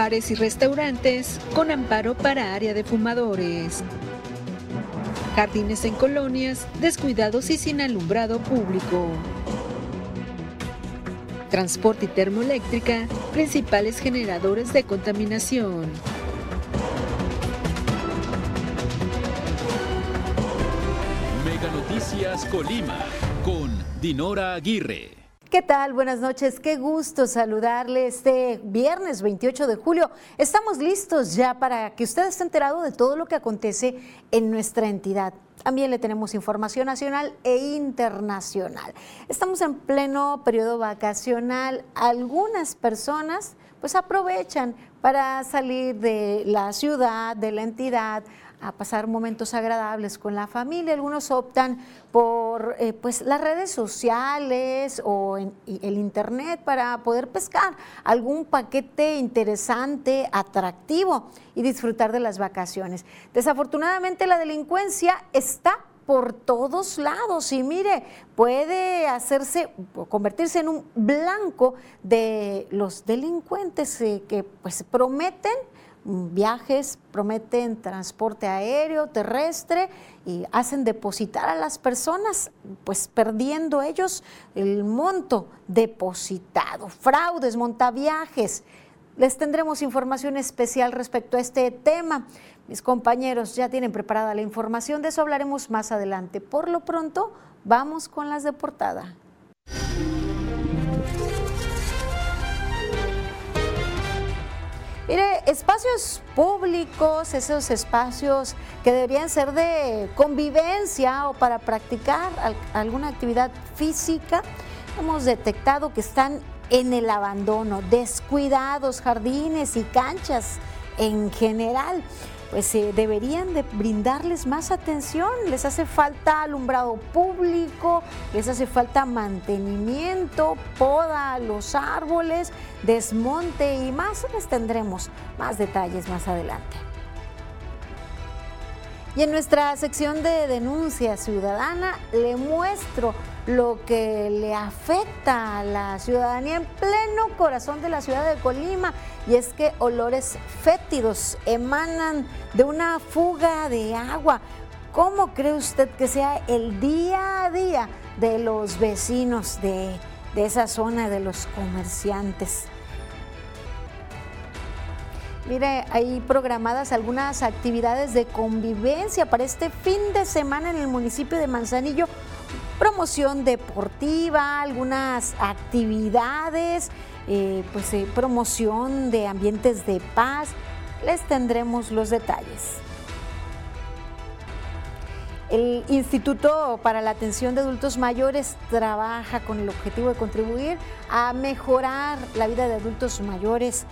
bares y restaurantes con amparo para área de fumadores. Jardines en colonias descuidados y sin alumbrado público. Transporte y termoeléctrica, principales generadores de contaminación. Mega Noticias Colima con Dinora Aguirre. ¿Qué tal? Buenas noches. Qué gusto saludarle este viernes 28 de julio. Estamos listos ya para que usted esté enterado de todo lo que acontece en nuestra entidad. También le tenemos información nacional e internacional. Estamos en pleno periodo vacacional. Algunas personas pues aprovechan para salir de la ciudad, de la entidad, a pasar momentos agradables con la familia. Algunos optan por eh, pues, las redes sociales o el internet para poder pescar algún paquete interesante, atractivo y disfrutar de las vacaciones. Desafortunadamente la delincuencia está por todos lados y mire, puede hacerse, convertirse en un blanco de los delincuentes eh, que pues prometen viajes, prometen transporte aéreo, terrestre y hacen depositar a las personas, pues perdiendo ellos el monto depositado. Fraudes, montaviajes. Les tendremos información especial respecto a este tema. Mis compañeros ya tienen preparada la información, de eso hablaremos más adelante. Por lo pronto, vamos con las de portada. Espacios públicos, esos espacios que deberían ser de convivencia o para practicar alguna actividad física, hemos detectado que están en el abandono, descuidados, jardines y canchas en general pues eh, deberían de brindarles más atención, les hace falta alumbrado público, les hace falta mantenimiento, poda los árboles, desmonte y más, les tendremos más detalles más adelante. Y en nuestra sección de denuncia ciudadana le muestro lo que le afecta a la ciudadanía en pleno corazón de la ciudad de Colima y es que olores fétidos emanan de una fuga de agua. ¿Cómo cree usted que sea el día a día de los vecinos de, de esa zona, de los comerciantes? Hay programadas algunas actividades de convivencia para este fin de semana en el municipio de Manzanillo. Promoción deportiva, algunas actividades, eh, pues eh, promoción de ambientes de paz. Les tendremos los detalles. El Instituto para la Atención de Adultos Mayores trabaja con el objetivo de contribuir a mejorar la vida de adultos mayores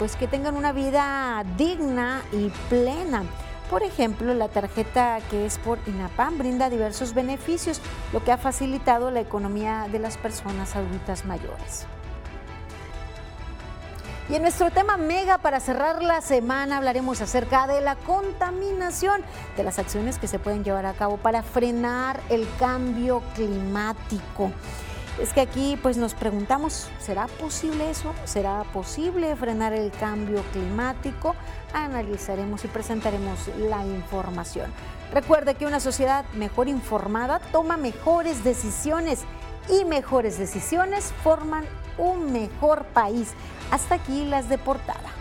pues que tengan una vida digna y plena. Por ejemplo, la tarjeta que es por INAPAM brinda diversos beneficios, lo que ha facilitado la economía de las personas adultas mayores. Y en nuestro tema mega para cerrar la semana hablaremos acerca de la contaminación, de las acciones que se pueden llevar a cabo para frenar el cambio climático. Es que aquí pues nos preguntamos, ¿será posible eso? ¿Será posible frenar el cambio climático? Analizaremos y presentaremos la información. Recuerde que una sociedad mejor informada toma mejores decisiones y mejores decisiones forman un mejor país. Hasta aquí las de portada.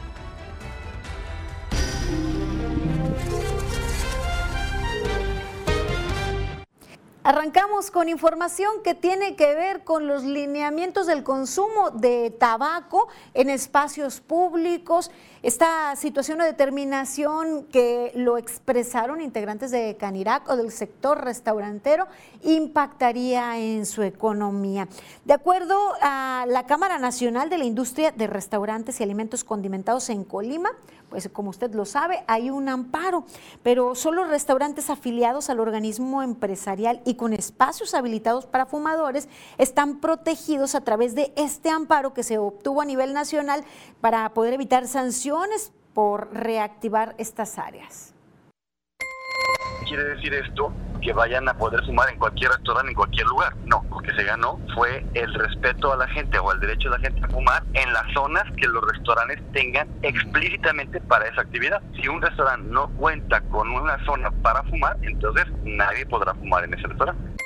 Arrancamos con información que tiene que ver con los lineamientos del consumo de tabaco en espacios públicos. Esta situación o determinación que lo expresaron integrantes de Canirac o del sector restaurantero impactaría en su economía. De acuerdo a la Cámara Nacional de la Industria de Restaurantes y Alimentos Condimentados en Colima, pues como usted lo sabe, hay un amparo, pero solo restaurantes afiliados al organismo empresarial y con espacios habilitados para fumadores están protegidos a través de este amparo que se obtuvo a nivel nacional para poder evitar sanciones por reactivar estas áreas. Quiere decir esto que vayan a poder fumar en cualquier restaurante, en cualquier lugar. No, lo que se ganó fue el respeto a la gente o el derecho de la gente a fumar en las zonas que los restaurantes tengan explícitamente para esa actividad. Si un restaurante no cuenta con una zona para fumar, entonces nadie podrá fumar en ese restaurante.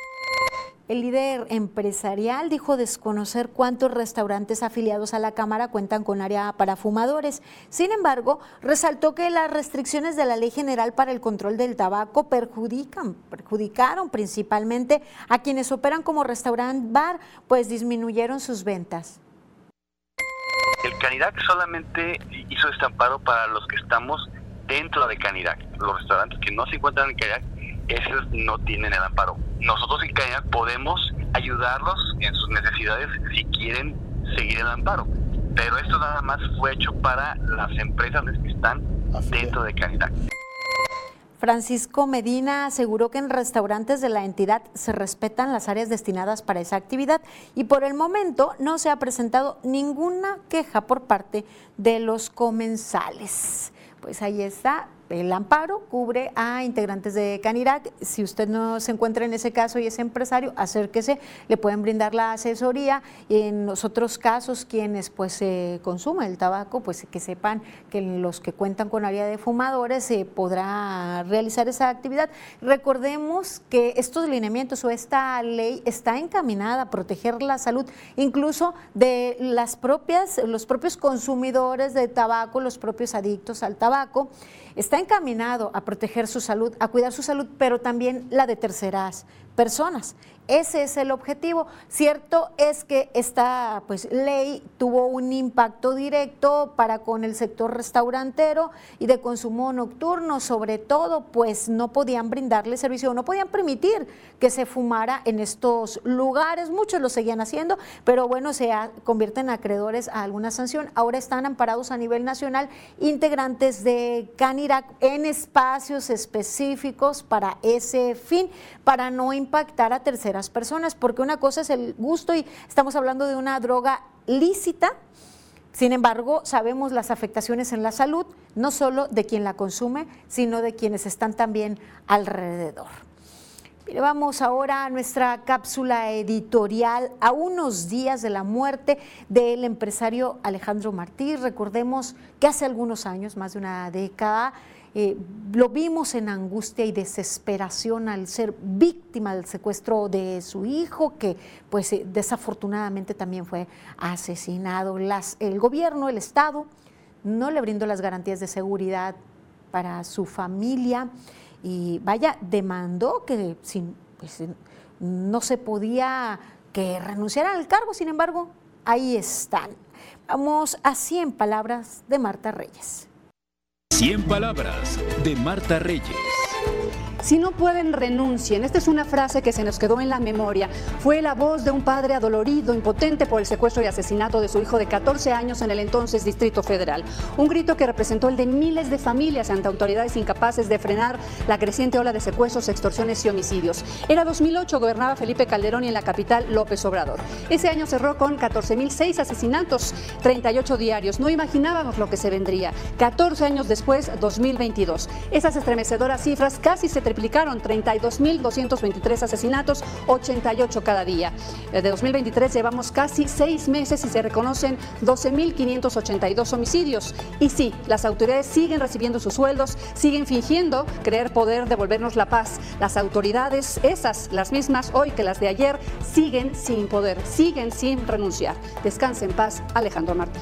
El líder empresarial dijo desconocer cuántos restaurantes afiliados a la Cámara cuentan con área para fumadores. Sin embargo, resaltó que las restricciones de la Ley General para el Control del Tabaco perjudican, perjudicaron principalmente a quienes operan como restaurant bar, pues disminuyeron sus ventas. El Canirac solamente hizo amparo para los que estamos dentro de Canirac. Los restaurantes que no se encuentran en Canirac esos no tienen el amparo. Nosotros en Canidad podemos ayudarlos en sus necesidades si quieren seguir el amparo, pero esto nada más fue hecho para las empresas que están dentro de Canidad. Francisco Medina aseguró que en restaurantes de la entidad se respetan las áreas destinadas para esa actividad y por el momento no se ha presentado ninguna queja por parte de los comensales. Pues ahí está, el amparo cubre a integrantes de Canirac. Si usted no se encuentra en ese caso y es empresario, acérquese, le pueden brindar la asesoría. Y en los otros casos, quienes pues se consumen el tabaco, pues que sepan que los que cuentan con área de fumadores se podrá realizar esa actividad. Recordemos que estos lineamientos o esta ley está encaminada a proteger la salud, incluso de las propias, los propios consumidores de tabaco, los propios adictos al tabaco está encaminado a proteger su salud, a cuidar su salud, pero también la de terceras personas. Ese es el objetivo. Cierto es que esta pues, ley tuvo un impacto directo para con el sector restaurantero y de consumo nocturno, sobre todo, pues no podían brindarle servicio, no podían permitir que se fumara en estos lugares. Muchos lo seguían haciendo, pero bueno, se convierten acreedores a alguna sanción. Ahora están amparados a nivel nacional integrantes de Canirac en espacios específicos para ese fin, para no impactar a terceras personas, porque una cosa es el gusto y estamos hablando de una droga lícita, sin embargo, sabemos las afectaciones en la salud, no solo de quien la consume, sino de quienes están también alrededor. vamos ahora a nuestra cápsula editorial a unos días de la muerte del empresario Alejandro Martí. Recordemos que hace algunos años, más de una década, eh, lo vimos en angustia y desesperación al ser víctima del secuestro de su hijo, que pues eh, desafortunadamente también fue asesinado. el gobierno, el Estado, no le brindó las garantías de seguridad para su familia y vaya, demandó que pues, no se podía que renunciaran al cargo, sin embargo, ahí están. Vamos a 100 palabras de Marta Reyes. 100 palabras de Marta Reyes. Si no pueden, renuncien. Esta es una frase que se nos quedó en la memoria. Fue la voz de un padre adolorido, impotente por el secuestro y asesinato de su hijo de 14 años en el entonces Distrito Federal. Un grito que representó el de miles de familias ante autoridades incapaces de frenar la creciente ola de secuestros, extorsiones y homicidios. Era 2008, gobernaba Felipe Calderón y en la capital López Obrador. Ese año cerró con 14.006 asesinatos, 38 diarios. No imaginábamos lo que se vendría. 14 años después, 2022. Esas estremecedoras cifras casi se triplicaron 32.223 asesinatos, 88 cada día. De 2023 llevamos casi seis meses y se reconocen 12.582 homicidios. Y sí, las autoridades siguen recibiendo sus sueldos, siguen fingiendo creer poder devolvernos la paz. Las autoridades, esas, las mismas hoy que las de ayer, siguen sin poder, siguen sin renunciar. Descanse en paz, Alejandro Martín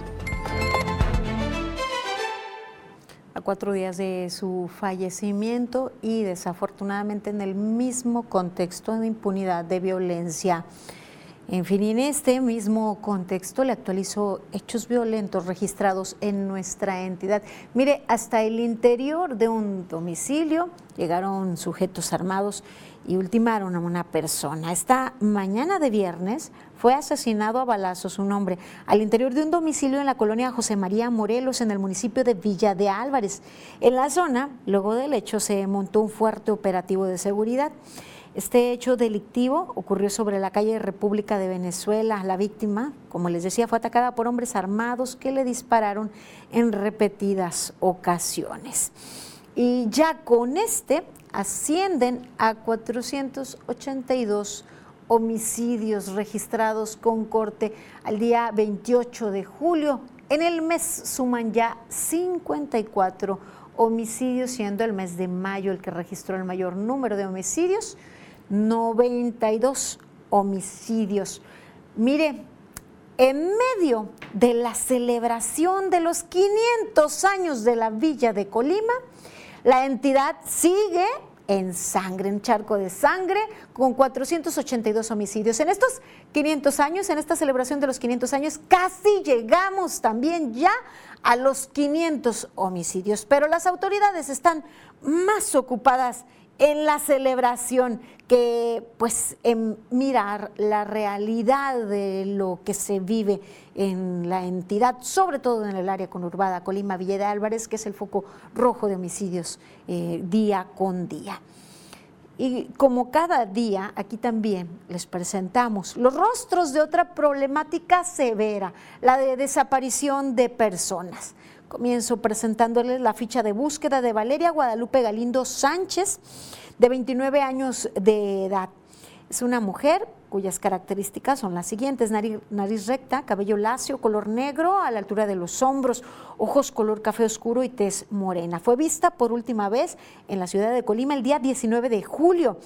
a cuatro días de su fallecimiento y desafortunadamente en el mismo contexto de impunidad, de violencia. En fin, en este mismo contexto le actualizó hechos violentos registrados en nuestra entidad. Mire, hasta el interior de un domicilio llegaron sujetos armados y ultimaron a una persona. Esta mañana de viernes fue asesinado a balazos un hombre al interior de un domicilio en la colonia José María Morelos, en el municipio de Villa de Álvarez. En la zona, luego del hecho, se montó un fuerte operativo de seguridad. Este hecho delictivo ocurrió sobre la calle República de Venezuela. La víctima, como les decía, fue atacada por hombres armados que le dispararon en repetidas ocasiones. Y ya con este ascienden a 482 homicidios registrados con corte al día 28 de julio. En el mes suman ya 54 homicidios, siendo el mes de mayo el que registró el mayor número de homicidios, 92 homicidios. Mire, en medio de la celebración de los 500 años de la Villa de Colima, la entidad sigue en sangre, en charco de sangre, con 482 homicidios. En estos 500 años, en esta celebración de los 500 años, casi llegamos también ya a los 500 homicidios, pero las autoridades están más ocupadas en la celebración que pues en mirar la realidad de lo que se vive en la entidad, sobre todo en el área conurbada Colima Villa de Álvarez, que es el foco rojo de homicidios eh, día con día. Y como cada día, aquí también les presentamos los rostros de otra problemática severa, la de desaparición de personas. Comienzo presentándoles la ficha de búsqueda de Valeria Guadalupe Galindo Sánchez, de 29 años de edad. Es una mujer cuyas características son las siguientes, nariz, nariz, recta, cabello lacio, color negro a la altura de los hombros, ojos color café oscuro y tez morena. Fue vista por última vez en la ciudad de Colima el día 19 de julio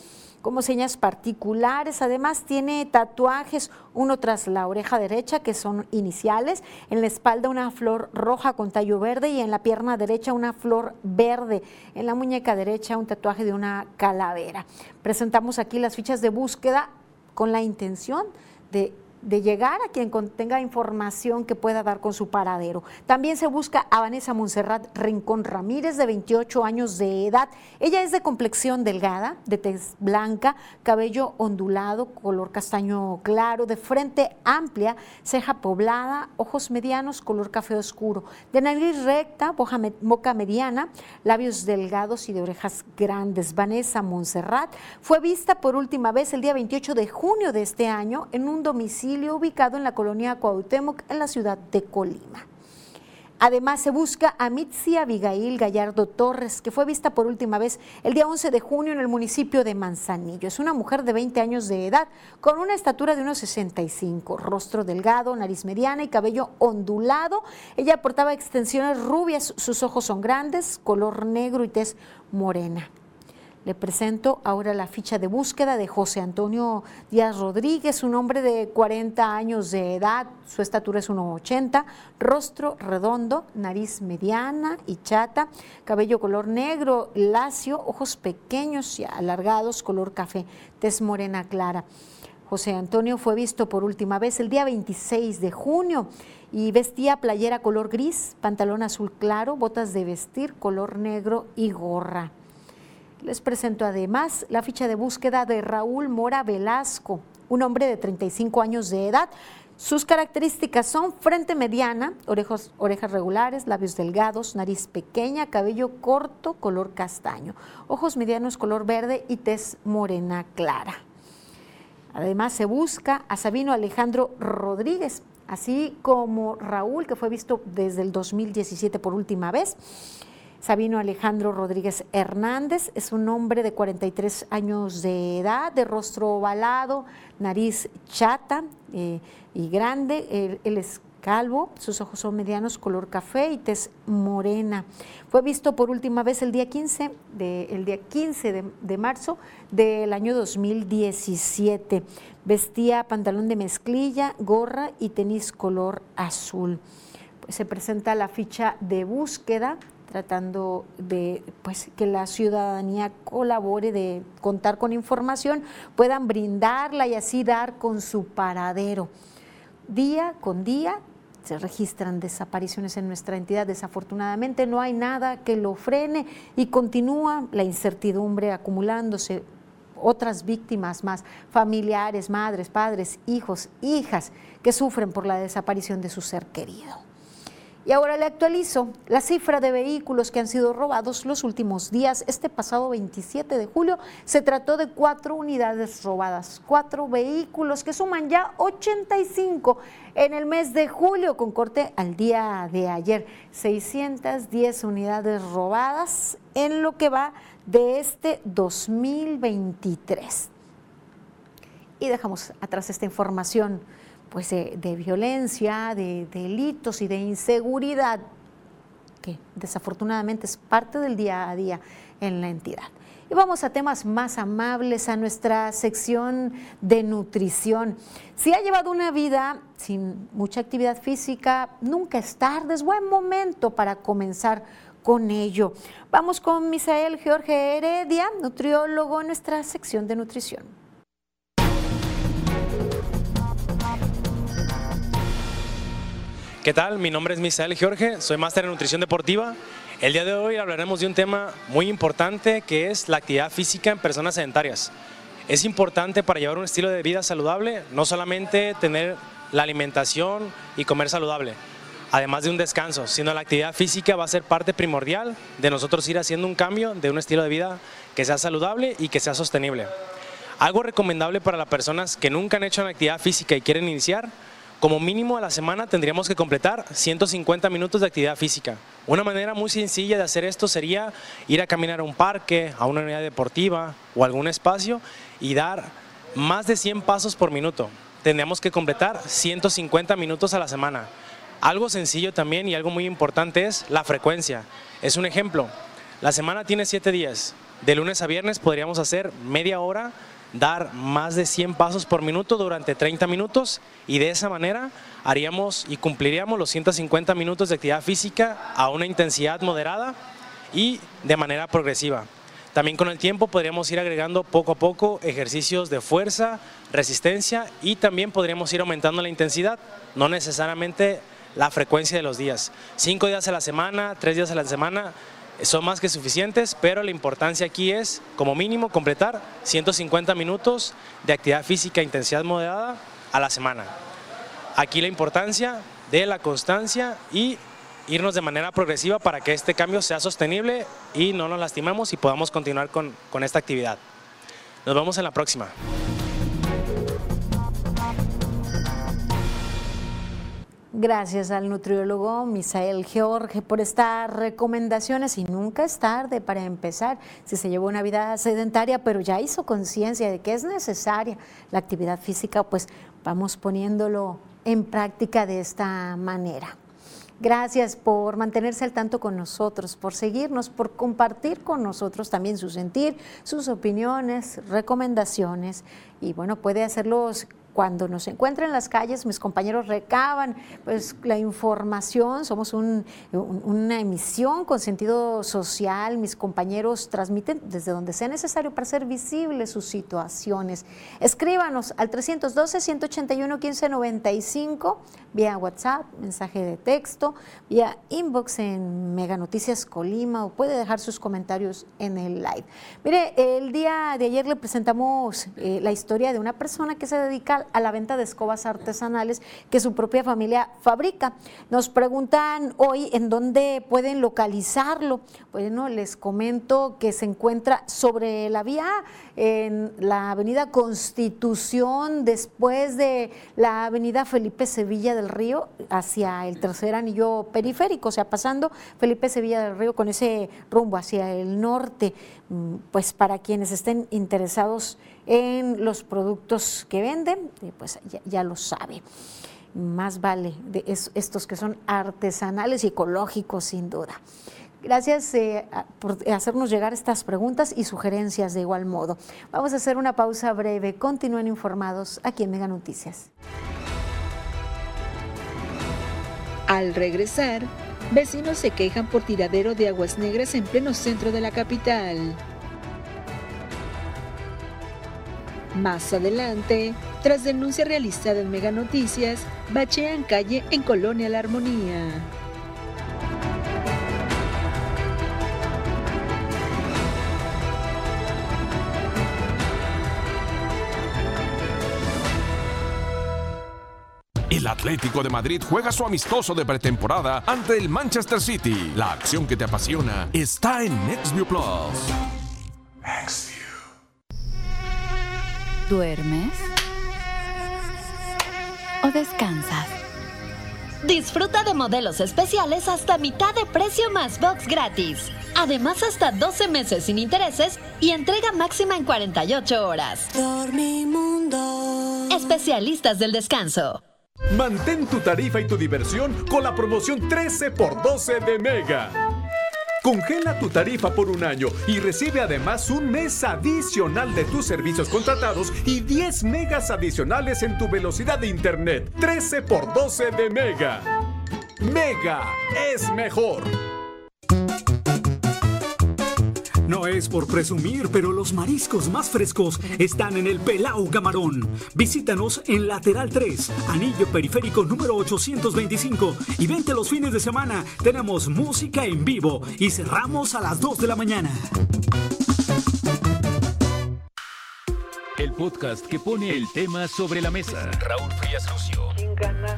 como señas particulares. Además tiene tatuajes, uno tras la oreja derecha, que son iniciales, en la espalda una flor roja con tallo verde y en la pierna derecha una flor verde, en la muñeca derecha un tatuaje de una calavera. Presentamos aquí las fichas de búsqueda con la intención de de llegar a quien tenga información que pueda dar con su paradero. También se busca a Vanessa Monserrat Rincón Ramírez, de 28 años de edad. Ella es de complexión delgada, de tez blanca, cabello ondulado, color castaño claro, de frente amplia, ceja poblada, ojos medianos, color café oscuro, de nariz recta, boca mediana, labios delgados y de orejas grandes. Vanessa Monserrat fue vista por última vez el día 28 de junio de este año en un domicilio ubicado en la colonia Cuauhtémoc en la ciudad de Colima. Además, se busca a Mitzi Abigail Gallardo Torres, que fue vista por última vez el día 11 de junio en el municipio de Manzanillo. Es una mujer de 20 años de edad, con una estatura de unos 65, rostro delgado, nariz mediana y cabello ondulado. Ella portaba extensiones rubias, sus ojos son grandes, color negro y tez morena. Le presento ahora la ficha de búsqueda de José Antonio Díaz Rodríguez, un hombre de 40 años de edad, su estatura es 1,80, rostro redondo, nariz mediana y chata, cabello color negro, lacio, ojos pequeños y alargados, color café, tez morena clara. José Antonio fue visto por última vez el día 26 de junio y vestía playera color gris, pantalón azul claro, botas de vestir color negro y gorra. Les presento además la ficha de búsqueda de Raúl Mora Velasco, un hombre de 35 años de edad. Sus características son frente mediana, orejas regulares, labios delgados, nariz pequeña, cabello corto, color castaño, ojos medianos color verde y tez morena clara. Además se busca a Sabino Alejandro Rodríguez, así como Raúl, que fue visto desde el 2017 por última vez. Sabino Alejandro Rodríguez Hernández es un hombre de 43 años de edad, de rostro ovalado, nariz chata eh, y grande. Él, es calvo, sus ojos son medianos, color café y tez morena. Fue visto por última vez el día 15 de, el día 15 de, de marzo del año 2017. Vestía pantalón de mezclilla, gorra y tenis color azul. Se presenta la ficha de búsqueda tratando de pues, que la ciudadanía colabore, de contar con información, puedan brindarla y así dar con su paradero. Día con día se registran desapariciones en nuestra entidad. Desafortunadamente no hay nada que lo frene y continúa la incertidumbre acumulándose. Otras víctimas más, familiares, madres, padres, hijos, hijas, que sufren por la desaparición de su ser querido. Y ahora le actualizo la cifra de vehículos que han sido robados los últimos días. Este pasado 27 de julio se trató de cuatro unidades robadas, cuatro vehículos que suman ya 85 en el mes de julio con corte al día de ayer. 610 unidades robadas en lo que va de este 2023. Y dejamos atrás esta información pues, de, violencia, de, delitos y de inseguridad, que desafortunadamente es parte del día a día en la entidad. Y vamos a temas más amables, a nuestra sección de nutrición. Si ha llevado una vida sin mucha actividad física, nunca es tarde, es buen momento para comenzar con ello. Vamos con Misael Jorge Heredia, nutriólogo en nuestra sección de nutrición. ¿Qué tal? Mi nombre es Misael Jorge, soy máster en nutrición deportiva. El día de hoy hablaremos de un tema muy importante que es la actividad física en personas sedentarias. Es importante para llevar un estilo de vida saludable, no solamente tener la alimentación y comer saludable, además de un descanso, sino la actividad física va a ser parte primordial de nosotros ir haciendo un cambio de un estilo de vida que sea saludable y que sea sostenible. Algo recomendable para las personas que nunca han hecho una actividad física y quieren iniciar como mínimo a la semana tendríamos que completar 150 minutos de actividad física. Una manera muy sencilla de hacer esto sería ir a caminar a un parque, a una unidad deportiva o algún espacio y dar más de 100 pasos por minuto. Tendríamos que completar 150 minutos a la semana. Algo sencillo también y algo muy importante es la frecuencia. Es un ejemplo. La semana tiene 7 días. De lunes a viernes podríamos hacer media hora dar más de 100 pasos por minuto durante 30 minutos y de esa manera haríamos y cumpliríamos los 150 minutos de actividad física a una intensidad moderada y de manera progresiva. También con el tiempo podríamos ir agregando poco a poco ejercicios de fuerza, resistencia y también podríamos ir aumentando la intensidad, no necesariamente la frecuencia de los días. Cinco días a la semana, tres días a la semana, son más que suficientes, pero la importancia aquí es, como mínimo, completar 150 minutos de actividad física intensidad moderada a la semana. Aquí la importancia de la constancia y irnos de manera progresiva para que este cambio sea sostenible y no nos lastimemos y podamos continuar con, con esta actividad. Nos vemos en la próxima. Gracias al nutriólogo Misael George por estas recomendaciones y nunca es tarde para empezar. Si se llevó una vida sedentaria, pero ya hizo conciencia de que es necesaria la actividad física, pues vamos poniéndolo en práctica de esta manera. Gracias por mantenerse al tanto con nosotros, por seguirnos, por compartir con nosotros también su sentir, sus opiniones, recomendaciones. Y bueno, puede hacerlos cuando nos encuentran en las calles, mis compañeros recaban pues, la información, somos una emisión con sentido social, mis compañeros transmiten desde donde sea necesario para hacer visibles sus situaciones. Escríbanos al 312-181-1595, vía WhatsApp, mensaje de texto, vía inbox en Mega Noticias Colima o puede dejar sus comentarios en el live. Mire, el día de ayer le presentamos eh, la historia de una persona que se dedica a la venta de escobas artesanales que su propia familia fabrica. Nos preguntan hoy en dónde pueden localizarlo. Bueno, les comento que se encuentra sobre la vía en la avenida Constitución, después de la avenida Felipe Sevilla del Río, hacia el tercer anillo periférico, o sea, pasando Felipe Sevilla del Río con ese rumbo hacia el norte, mm, pues para quienes estén interesados en los productos que venden, pues ya, lo sabe. Más vale estos que son artesanales y ecológicos, sin duda. Gracias eh, por hacernos llegar estas preguntas y sugerencias de igual modo. Vamos a hacer una pausa breve. Continúen informados aquí en Mega Noticias. Al regresar, vecinos se quejan por tiradero de aguas negras en pleno centro de la capital. Más adelante, tras denuncia realizada en Mega Noticias, bachean calle en Colonia La Armonía. El Atlético de Madrid juega su amistoso de pretemporada ante el Manchester City. La acción que te apasiona está en NextView Plus. ¿Duermes? ¿O descansas? Disfruta de modelos especiales hasta mitad de precio más box gratis. Además, hasta 12 meses sin intereses y entrega máxima en 48 horas. Dormimundo. Especialistas del descanso. Mantén tu tarifa y tu diversión con la promoción 13 x 12 de Mega. Congela tu tarifa por un año y recibe además un mes adicional de tus servicios contratados y 10 megas adicionales en tu velocidad de internet. 13 x 12 de Mega. Mega es mejor. No es por presumir, pero los mariscos más frescos están en el Pelao Camarón. Visítanos en Lateral 3, Anillo Periférico número 825 y vente los fines de semana. Tenemos música en vivo y cerramos a las 2 de la mañana. El podcast que pone el tema sobre la mesa. Raúl Frías Lucio. ¿Quién gana?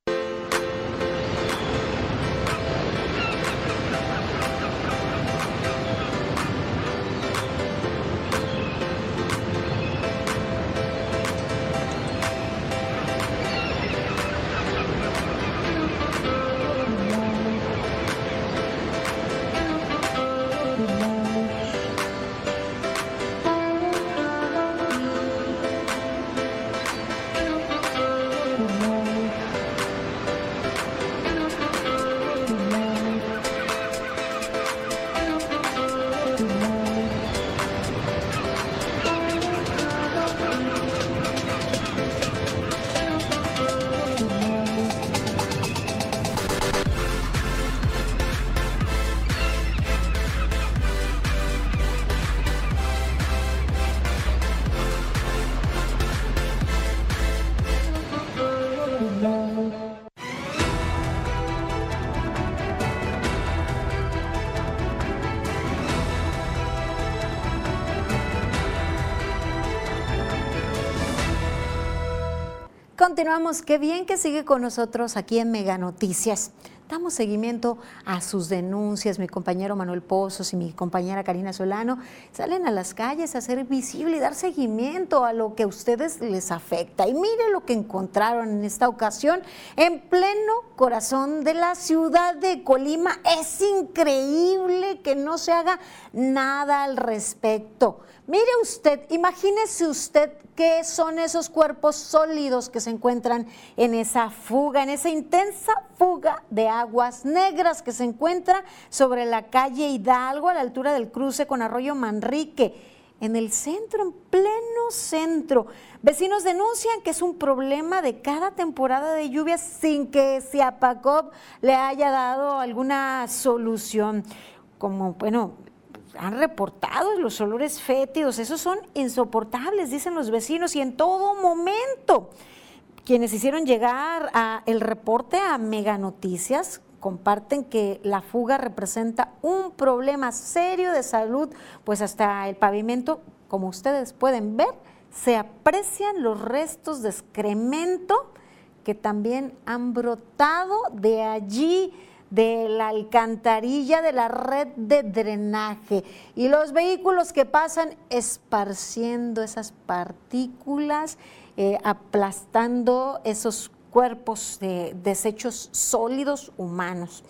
Continuamos, qué bien que sigue con nosotros aquí en Mega Noticias. Damos seguimiento a sus denuncias. Mi compañero Manuel Pozos y mi compañera Karina Solano salen a las calles a hacer visible y dar seguimiento a lo que a ustedes les afecta. Y mire lo que encontraron en esta ocasión en pleno corazón de la ciudad de Colima. Es increíble que no se haga nada al respecto. Mire usted, imagínese usted qué son esos cuerpos sólidos que se encuentran en esa fuga, en esa intensa fuga de aguas negras que se encuentra sobre la calle Hidalgo a la altura del cruce con Arroyo Manrique, en el centro, en pleno centro. Vecinos denuncian que es un problema de cada temporada de lluvias sin que Siapacop le haya dado alguna solución. Como, bueno, han reportado los olores fétidos, esos son insoportables, dicen los vecinos, y en todo momento. Quienes hicieron llegar a el reporte a Mega Noticias comparten que la fuga representa un problema serio de salud, pues hasta el pavimento, como ustedes pueden ver, se aprecian los restos de excremento que también han brotado de allí de la alcantarilla de la red de drenaje y los vehículos que pasan esparciendo esas partículas, eh, aplastando esos cuerpos de desechos sólidos humanos.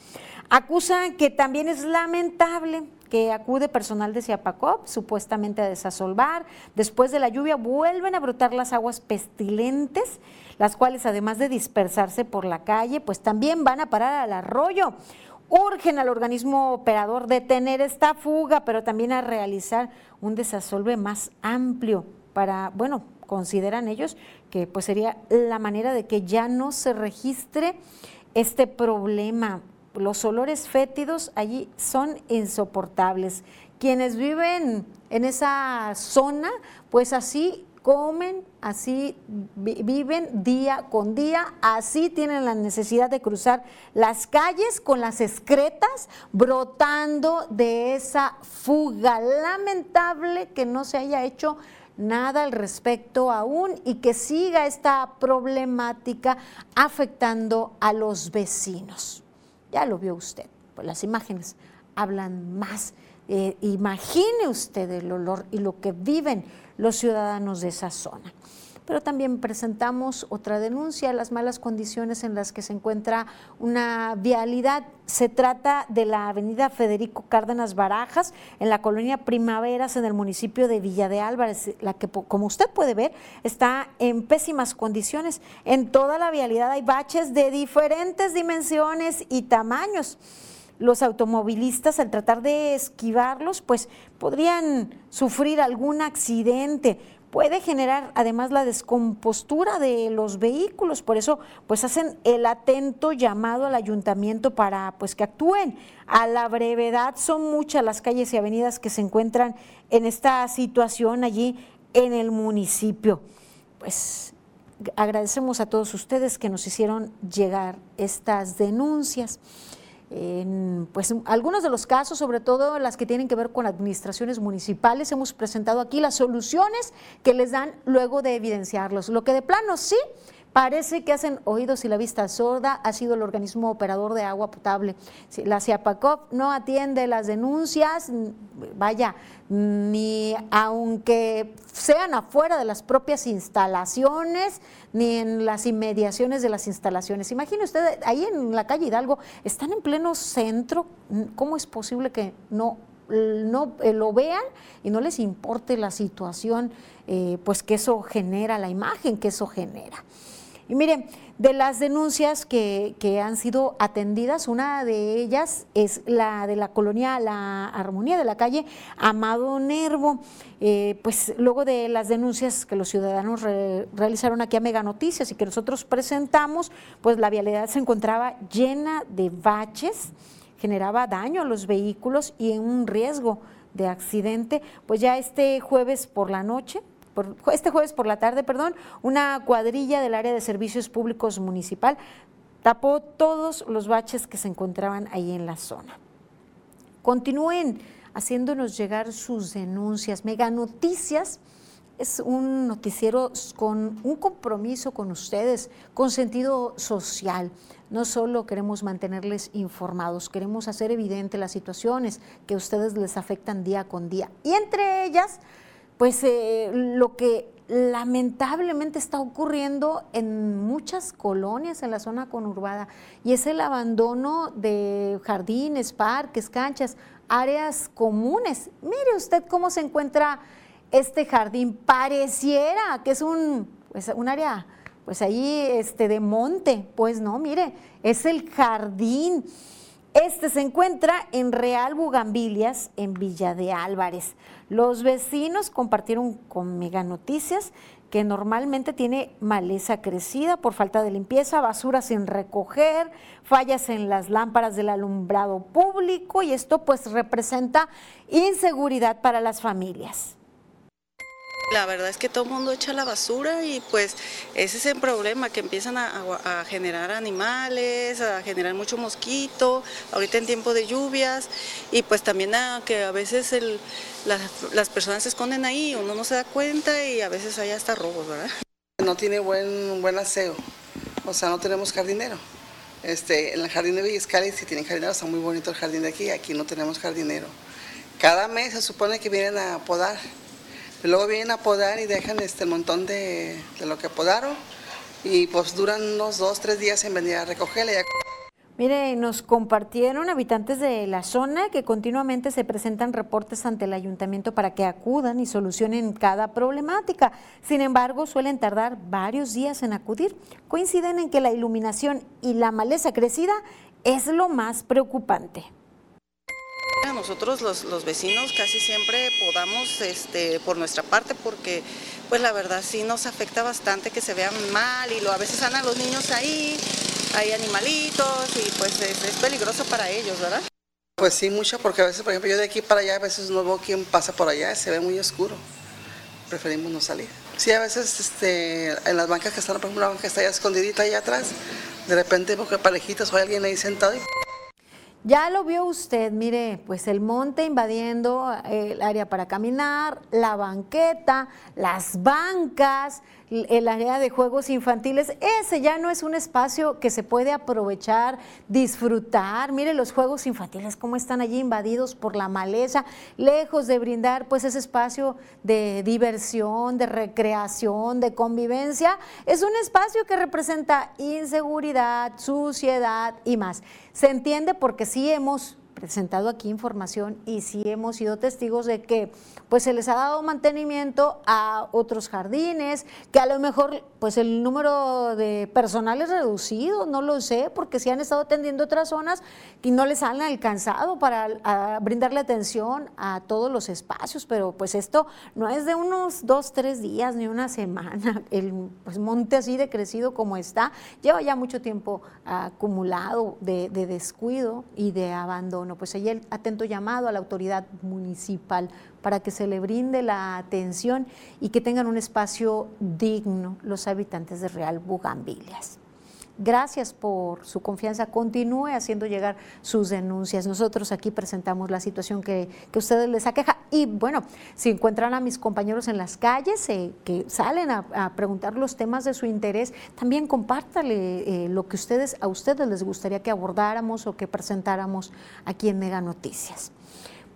Acusan que también es lamentable que acude personal de Ciapacop supuestamente a desasolvar. Después de la lluvia vuelven a brotar las aguas pestilentes las cuales además de dispersarse por la calle, pues también van a parar al arroyo. Urgen al organismo operador detener esta fuga, pero también a realizar un desasolve más amplio para, bueno, consideran ellos que pues sería la manera de que ya no se registre este problema. Los olores fétidos allí son insoportables. Quienes viven en esa zona, pues así comen, así viven día con día, así tienen la necesidad de cruzar las calles con las excretas brotando de esa fuga. Lamentable que no se haya hecho nada al respecto aún y que siga esta problemática afectando a los vecinos. Ya lo vio usted, pues las imágenes hablan más. Eh, imagine usted el olor y lo que viven los ciudadanos de esa zona pero también presentamos otra denuncia, las malas condiciones en las que se encuentra una vialidad. Se trata de la avenida Federico Cárdenas Barajas, en la colonia Primaveras, en el municipio de Villa de Álvarez, la que, como usted puede ver, está en pésimas condiciones. En toda la vialidad hay baches de diferentes dimensiones y tamaños los automovilistas al tratar de esquivarlos, pues podrían sufrir algún accidente puede generar además la descompostura de los vehículos, por eso pues hacen el atento llamado al ayuntamiento para pues que actúen a la brevedad. Son muchas las calles y avenidas que se encuentran en esta situación allí en el municipio. Pues agradecemos a todos ustedes que nos hicieron llegar estas denuncias en pues, algunos de los casos, sobre todo las que tienen que ver con administraciones municipales, hemos presentado aquí las soluciones que les dan luego de evidenciarlos. Lo que de plano sí Parece que hacen oídos y la vista sorda, ha sido el organismo operador de agua potable. La CIAPACOP no atiende las denuncias, vaya, ni aunque sean afuera de las propias instalaciones, ni en las inmediaciones de las instalaciones. Imagine usted, ahí en la calle Hidalgo, están en pleno centro, ¿cómo es posible que no no eh, lo vean y no les importe la situación, eh, pues que eso genera, la imagen que eso genera. Y miren, de las denuncias que, han sido atendidas, una de ellas es la de la colonia La Armonía de la calle Amado Nervo. Eh, pues luego de las denuncias que los ciudadanos realizaron aquí a Mega Noticias y que nosotros presentamos, pues la vialidad se encontraba llena de baches, generaba daño a los vehículos y en un riesgo de accidente. Pues ya este jueves por la noche este jueves por la tarde, perdón, una cuadrilla del área de servicios públicos municipal tapó todos los baches que se encontraban ahí en la zona. Continúen haciéndonos llegar sus denuncias. Mega Noticias es un noticiero con un compromiso con ustedes, con sentido social. No solo queremos mantenerles informados, queremos hacer evidente las situaciones que a ustedes les afectan día con día. Y entre ellas, pues eh, lo que lamentablemente está ocurriendo en muchas colonias en la zona conurbada y es el abandono de jardines, parques, canchas, áreas comunes. Mire usted cómo se encuentra este jardín. Pareciera que es un, pues, un área, pues ahí este, de monte. Pues no, mire, es el jardín. Este se encuentra en Real Bugambilias, en Villa de Álvarez. Los vecinos compartieron con Mega Noticias que normalmente tiene maleza crecida por falta de limpieza, basura sin recoger, fallas en las lámparas del alumbrado público y esto pues representa inseguridad para las familias. La verdad es que todo el mundo echa la basura y pues ese es el problema, que empiezan a, generar animales, a generar mucho mosquito, ahorita en tiempo de lluvias y pues también que a veces las personas se esconden ahí, uno no se da cuenta y a veces hay hasta robos, ¿verdad? No tiene buen, buen aseo, o sea, no tenemos jardinero. Este, en el jardín de Villiscali sí tienen jardinero, está muy bonito el jardín de aquí, aquí no tenemos jardinero. Cada mes se supone que vienen a podar Luego vienen a podar y dejan este montón de, lo que podaron y pues duran unos dos, tres días en venir a recogerla. Mire, nos compartieron habitantes de la zona que continuamente se presentan reportes ante el ayuntamiento para que acudan y solucionen cada problemática. Sin embargo, suelen tardar varios días en acudir. Coinciden en que la iluminación y la maleza crecida es lo más preocupante. Nosotros los, vecinos casi siempre podamos este, por nuestra parte porque pues la verdad sí nos afecta bastante que se vean mal y lo, a veces andan los niños ahí, hay animalitos y pues es, peligroso para ellos, ¿verdad? Pues sí, mucho, porque a veces, por ejemplo, yo de aquí para allá a veces no veo quién pasa por allá, se ve muy oscuro. Preferimos no salir. Sí, a veces este, en las bancas que están, por ejemplo, la banca que está allá escondidita allá atrás, de repente porque parejitas o hay alguien ahí sentado y ya lo vio usted, mire, pues el monte invadiendo eh, el área para caminar, la banqueta, las bancas, el área de juegos infantiles, ese ya no es un espacio que se puede aprovechar, disfrutar. Mire los juegos infantiles, cómo están allí invadidos por la maleza, lejos de brindar pues ese espacio de diversión, de recreación, de convivencia. Es un espacio que representa inseguridad, suciedad y más. Se entiende porque sí hemos presentado aquí información y sí hemos sido testigos de que pues se les ha dado mantenimiento a otros jardines, que a lo mejor pues el número de personal es reducido, no lo sé, porque sí han estado atendiendo otras zonas y no les han alcanzado para brindarle atención a todos los espacios, pero pues esto no es de unos dos, tres días ni una semana, el pues, monte así de crecido como está, lleva ya mucho tiempo acumulado de, de descuido y de abandono pues ahí el atento llamado a la autoridad municipal para que se le brinde la atención y que tengan un espacio digno los habitantes de Real Bugambilias. Gracias por su confianza. Continúe haciendo llegar sus denuncias. Nosotros aquí presentamos la situación que, que ustedes les aqueja. Y bueno, si encuentran a mis compañeros en las calles eh, que salen a, preguntar los temas de su interés, también compártale eh, lo que ustedes, a ustedes les gustaría que abordáramos o que presentáramos aquí en Mega Noticias.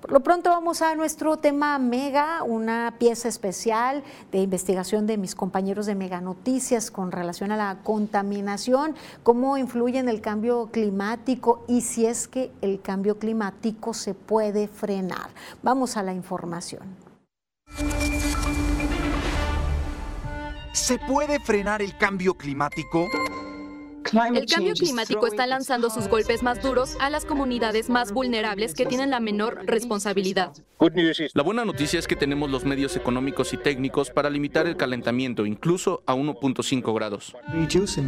Lo pronto vamos a nuestro tema Mega, una pieza especial de investigación de mis compañeros de Mega Noticias con relación a la contaminación, cómo influye en el cambio climático y si es que el cambio climático se puede frenar. Vamos a la información. ¿Se puede frenar el cambio climático? El cambio climático está lanzando sus golpes más duros a las comunidades más vulnerables que tienen la menor responsabilidad. La buena noticia es que tenemos los medios económicos y técnicos para limitar el calentamiento, incluso a 1.5 grados.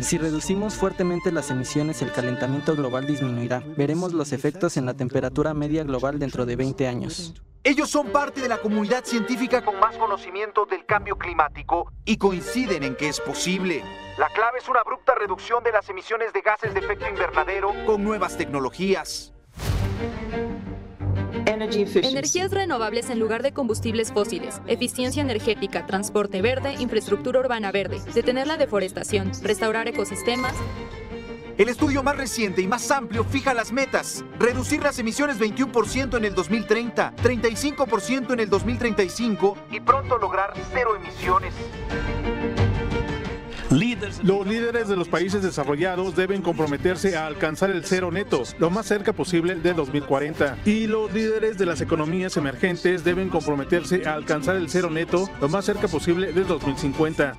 Si reducimos fuertemente las emisiones, el calentamiento global disminuirá. Veremos los efectos en la temperatura media global dentro de 20 años. Ellos son parte de la comunidad científica con más conocimiento del cambio climático y coinciden en que es posible. La clave es una abrupta reducción de las emisiones de gases de efecto invernadero con nuevas tecnologías. Energías renovables en lugar de combustibles fósiles, eficiencia energética, transporte verde, infraestructura urbana verde, detener la deforestación, restaurar ecosistemas, el estudio más reciente y más amplio fija las metas. Reducir las emisiones 21% en el 2030, 35% en el 2035 y pronto lograr cero emisiones. Los líderes de los países desarrollados deben comprometerse a alcanzar el cero neto lo más cerca posible de 2040 y los líderes de las economías emergentes deben comprometerse a alcanzar el cero neto lo más cerca posible de 2050.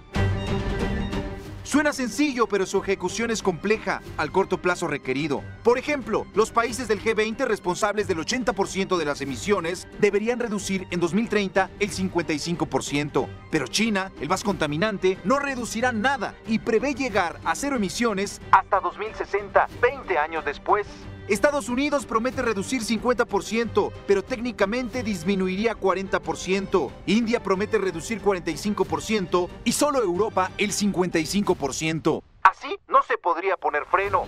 Suena sencillo, pero su ejecución es compleja al corto plazo requerido. Por ejemplo, los países del G20 responsables del 80% de las emisiones deberían reducir en 2030 el 55%. Pero China, el más contaminante, no reducirá nada y prevé llegar a cero emisiones hasta 2060, 20 años después. Estados Unidos promete reducir 50%, pero técnicamente disminuiría 40%. India promete reducir 45% y solo Europa el 55%. Así no se podría poner freno.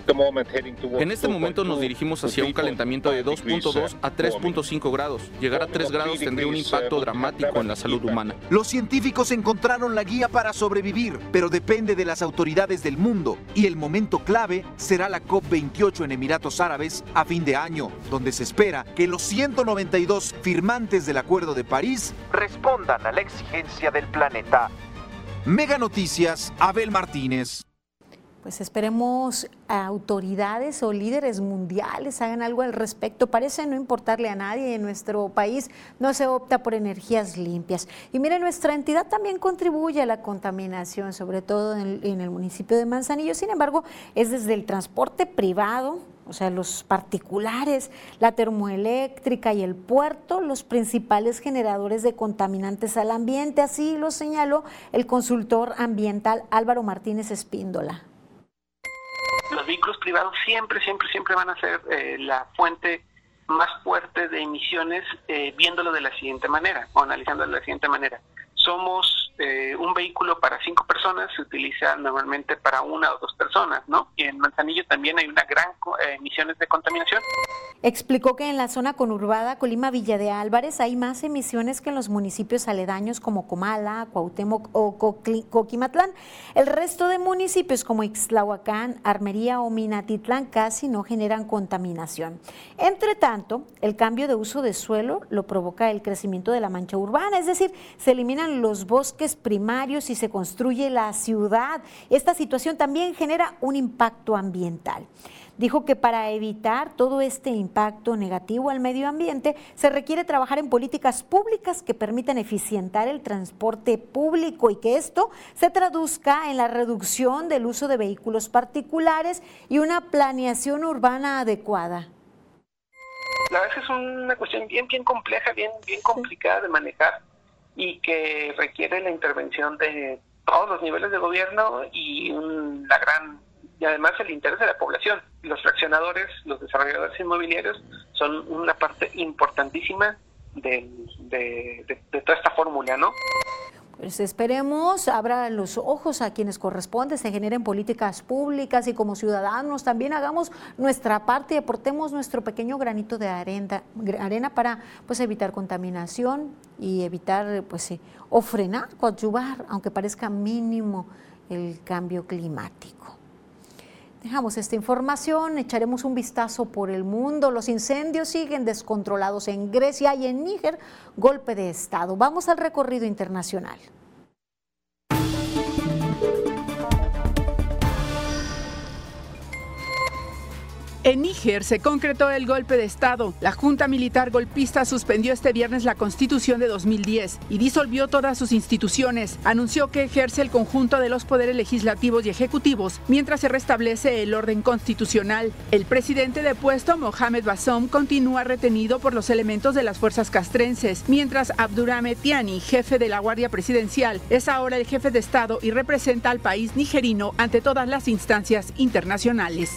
En este momento nos dirigimos hacia un calentamiento de 2.2 a 3.5 grados. Llegar a 3 grados tendría un impacto dramático en la salud humana. Los científicos encontraron la guía para sobrevivir, pero depende de las autoridades del mundo. Y el momento clave será la COP28 en Emiratos Árabes a fin de año, donde se espera que los 192 firmantes del Acuerdo de París respondan a la exigencia del planeta. Mega Noticias, Abel Martínez pues esperemos autoridades o líderes mundiales hagan algo al respecto. Parece no importarle a nadie en nuestro país, no se opta por energías limpias. Y mire, nuestra entidad también contribuye a la contaminación, sobre todo en el, en el municipio de Manzanillo. Sin embargo, es desde el transporte privado, o sea, los particulares, la termoeléctrica y el puerto, los principales generadores de contaminantes al ambiente. Así lo señaló el consultor ambiental Álvaro Martínez Espíndola los vehículos privados siempre, siempre, siempre van a ser eh, la fuente más fuerte de emisiones, eh, viéndolo de la siguiente manera, o analizándolo de la siguiente manera. Somos un un vehículo para cinco personas se utiliza normalmente para una o dos personas, ¿no? Y en Manzanillo también hay una gran eh, emisiones de contaminación. Explicó que en la zona conurbada Colima-Villa de Álvarez hay más emisiones que en los municipios aledaños como Comala, Cuauhtémoc o Coquimatlán. El resto de municipios como Ixtlahuacán, Armería o Minatitlán casi no generan contaminación. Entre tanto, el cambio de uso de suelo lo provoca el crecimiento de la mancha urbana, es decir, se eliminan los bosques primarios y se construye la ciudad. Esta situación también genera un impacto ambiental. Dijo que para evitar todo este impacto negativo al medio ambiente se requiere trabajar en políticas públicas que permitan eficientar el transporte público y que esto se traduzca en la reducción del uso de vehículos particulares y una planeación urbana adecuada. La verdad es que es una cuestión bien, bien compleja, bien, bien complicada de manejar y que requiere la intervención de todos los niveles de gobierno y la gran y además el interés de la población. Los fraccionadores, los desarrolladores inmobiliarios son una parte importantísima de, toda esta fórmula, ¿no? Pues esperemos, abra los ojos a quienes corresponde, se generen políticas públicas y como ciudadanos también hagamos nuestra parte y aportemos nuestro pequeño granito de arena, arena para pues evitar contaminación y evitar pues o frenar, coadyuvar, aunque parezca mínimo el cambio climático. Dejamos esta información, echaremos un vistazo por el mundo. Los incendios siguen descontrolados en Grecia y en Níger, golpe de Estado. Vamos al recorrido internacional. En Níger se concretó el golpe de Estado. La Junta Militar Golpista suspendió este viernes la Constitución de 2010 y disolvió todas sus instituciones. Anunció que ejerce el conjunto de los poderes legislativos y ejecutivos mientras se restablece el orden constitucional. El presidente depuesto, Mohamed Bassom, continúa retenido por los elementos de las fuerzas castrenses, mientras Abdurame Tiani, jefe de la Guardia Presidencial, es ahora el jefe de Estado y representa al país nigerino ante todas las instancias internacionales.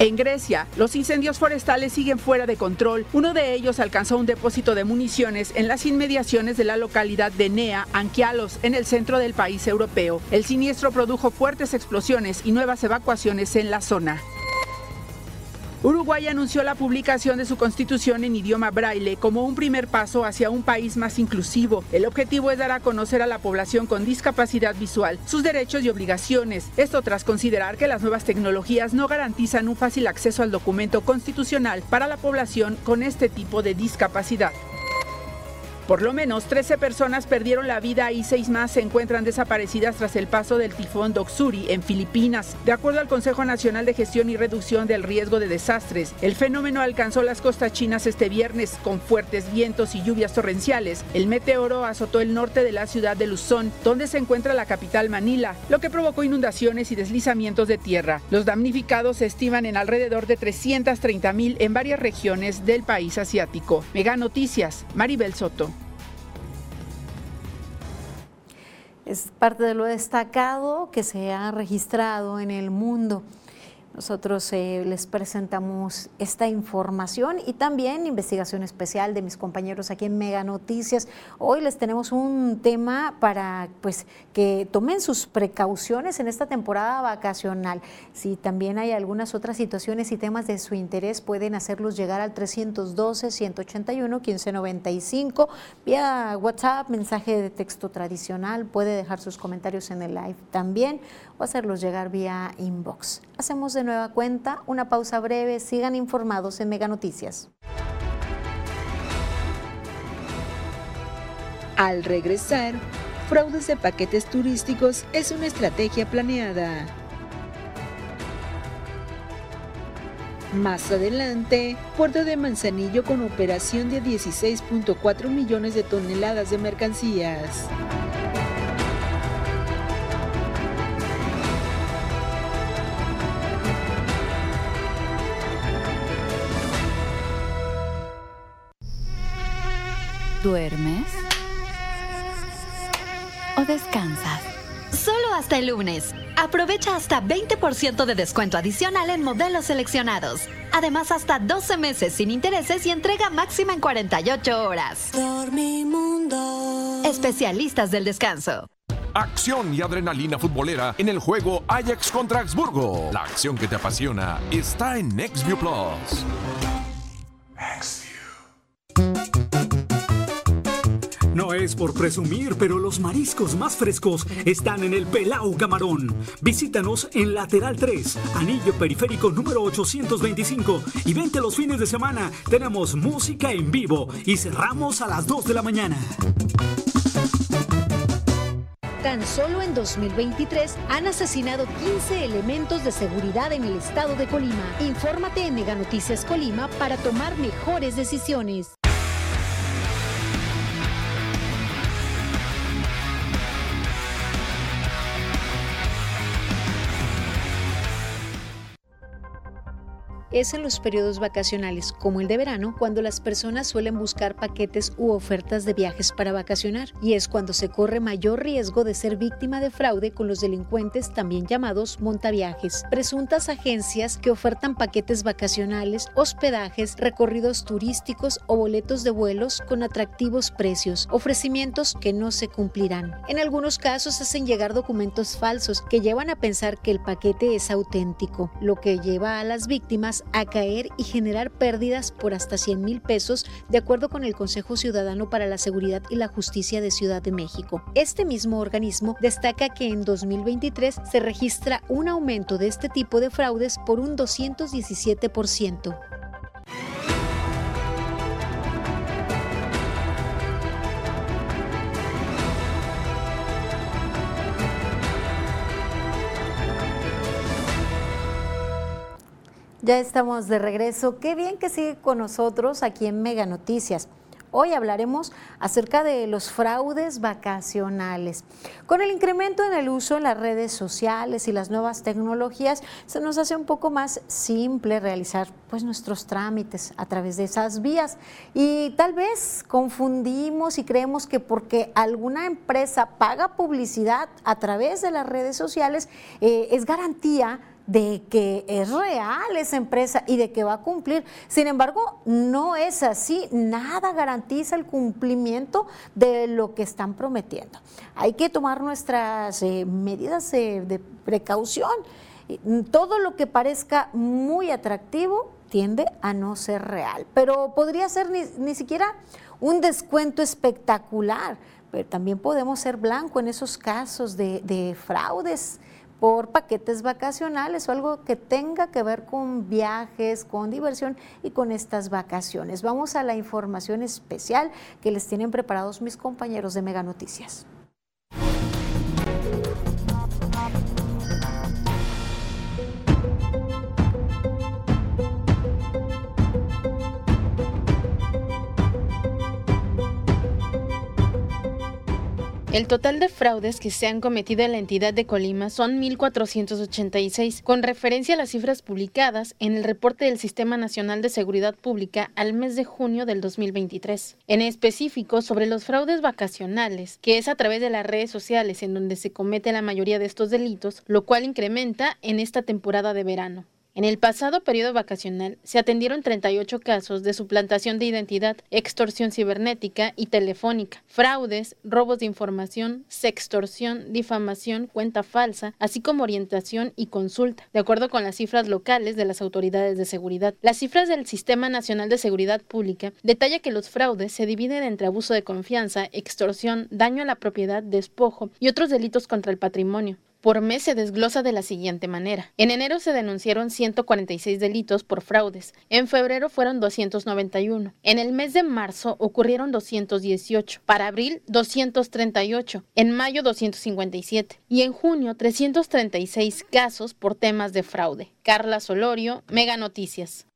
En Grecia, los incendios forestales siguen fuera de control. Uno de ellos alcanzó un depósito de municiones en las inmediaciones de la localidad de Nea, Anquialos, en el centro del país europeo. El siniestro produjo fuertes explosiones y nuevas evacuaciones en la zona. Uruguay anunció la publicación de su constitución en idioma braille como un primer paso hacia un país más inclusivo. El objetivo es dar a conocer a la población con discapacidad visual sus derechos y obligaciones. Esto tras considerar que las nuevas tecnologías no garantizan un fácil acceso al documento constitucional para la población con este tipo de discapacidad. Por lo menos 13 personas perdieron la vida y seis más se encuentran desaparecidas tras el paso del tifón Doksuri en Filipinas. De acuerdo al Consejo Nacional de Gestión y Reducción del Riesgo de Desastres, el fenómeno alcanzó las costas chinas este viernes con fuertes vientos y lluvias torrenciales. El meteoro azotó el norte de la ciudad de Luzón, donde se encuentra la capital Manila, lo que provocó inundaciones y deslizamientos de tierra. Los damnificados se estiman en alrededor de 330 mil en varias regiones del país asiático. Mega Noticias, Maribel Soto. Es parte de lo destacado que se ha registrado en el mundo. Nosotros eh, les presentamos esta información y también investigación especial de mis compañeros aquí en Mega Noticias. Hoy les tenemos un tema para pues que tomen sus precauciones en esta temporada vacacional. Si también hay algunas otras situaciones y temas de su interés, pueden hacerlos llegar al 312-181-1595 vía WhatsApp, mensaje de texto tradicional. Puede dejar sus comentarios en el live también hacerlos llegar vía inbox. Hacemos de nueva cuenta, una pausa breve, sigan informados en Mega Noticias. Al regresar, fraudes de paquetes turísticos es una estrategia planeada. Más adelante, Puerto de Manzanillo con operación de 16.4 millones de toneladas de mercancías. ¿Duermes? ¿O descansas? Solo hasta el lunes. Aprovecha hasta 20% de descuento adicional en modelos seleccionados. Además, hasta 12 meses sin intereses y entrega máxima en 48 horas. Dormimundo. Especialistas del descanso. Acción y adrenalina futbolera en el juego Ajax contra Augsburgo. La acción que te apasiona está en NextView Plus. Por presumir, pero los mariscos más frescos están en el Pelao Camarón. Visítanos en Lateral 3, Anillo Periférico número 825 y vente los fines de semana. Tenemos música en vivo y cerramos a las 2 de la mañana. Tan solo en 2023 han asesinado 15 elementos de seguridad en el estado de Colima. Infórmate en Mega Noticias Colima para tomar mejores decisiones. Es en los periodos vacacionales, como el de verano, cuando las personas suelen buscar paquetes u ofertas de viajes para vacacionar, y es cuando se corre mayor riesgo de ser víctima de fraude con los delincuentes también llamados montaviajes, presuntas agencias que ofertan paquetes vacacionales, hospedajes, recorridos turísticos o boletos de vuelos con atractivos precios, ofrecimientos que no se cumplirán. En algunos casos hacen llegar documentos falsos que llevan a pensar que el paquete es auténtico, lo que lleva a las víctimas a caer y generar pérdidas por hasta 100 mil pesos, de acuerdo con el Consejo Ciudadano para la Seguridad y la Justicia de Ciudad de México. Este mismo organismo destaca que en 2023 se registra un aumento de este tipo de fraudes por un 217%. Ya estamos de regreso. Qué bien que sigue con nosotros aquí en Mega Noticias. Hoy hablaremos acerca de los fraudes vacacionales. Con el incremento en el uso en las redes sociales y las nuevas tecnologías, se nos hace un poco más simple realizar pues, nuestros trámites a través de esas vías. Y tal vez confundimos y creemos que porque alguna empresa paga publicidad a través de las redes sociales, eh, es garantía de que es real esa empresa y de que va a cumplir. Sin embargo, no es así. Nada garantiza el cumplimiento de lo que están prometiendo. Hay que tomar nuestras eh, medidas de precaución. Todo lo que parezca muy atractivo tiende a no ser real, pero podría ser ni, siquiera un descuento espectacular. Pero también podemos ser blanco en esos casos de fraudes por paquetes vacacionales o algo que tenga que ver con viajes, con diversión y con estas vacaciones. Vamos a la información especial que les tienen preparados mis compañeros de Mega Noticias. El total de fraudes que se han cometido en la entidad de Colima son 1.486, con referencia a las cifras publicadas en el reporte del Sistema Nacional de Seguridad Pública al mes de junio del 2023. En específico, sobre los fraudes vacacionales, que es a través de las redes sociales en donde se comete la mayoría de estos delitos, lo cual incrementa en esta temporada de verano. En el pasado periodo vacacional se atendieron 38 casos de suplantación de identidad, extorsión cibernética y telefónica, fraudes, robos de información, sextorsión, difamación, cuenta falsa, así como orientación y consulta, de acuerdo con las cifras locales de las autoridades de seguridad. Las cifras del Sistema Nacional de Seguridad Pública detalla que los fraudes se dividen entre abuso de confianza, extorsión, daño a la propiedad, despojo y otros delitos contra el patrimonio por mes se desglosa de la siguiente manera. En enero se denunciaron 146 delitos por fraudes, en febrero fueron 291, en el mes de marzo ocurrieron 218, para abril 238, en mayo 257 y en junio 336 casos por temas de fraude. Carla Solorio, Mega Noticias.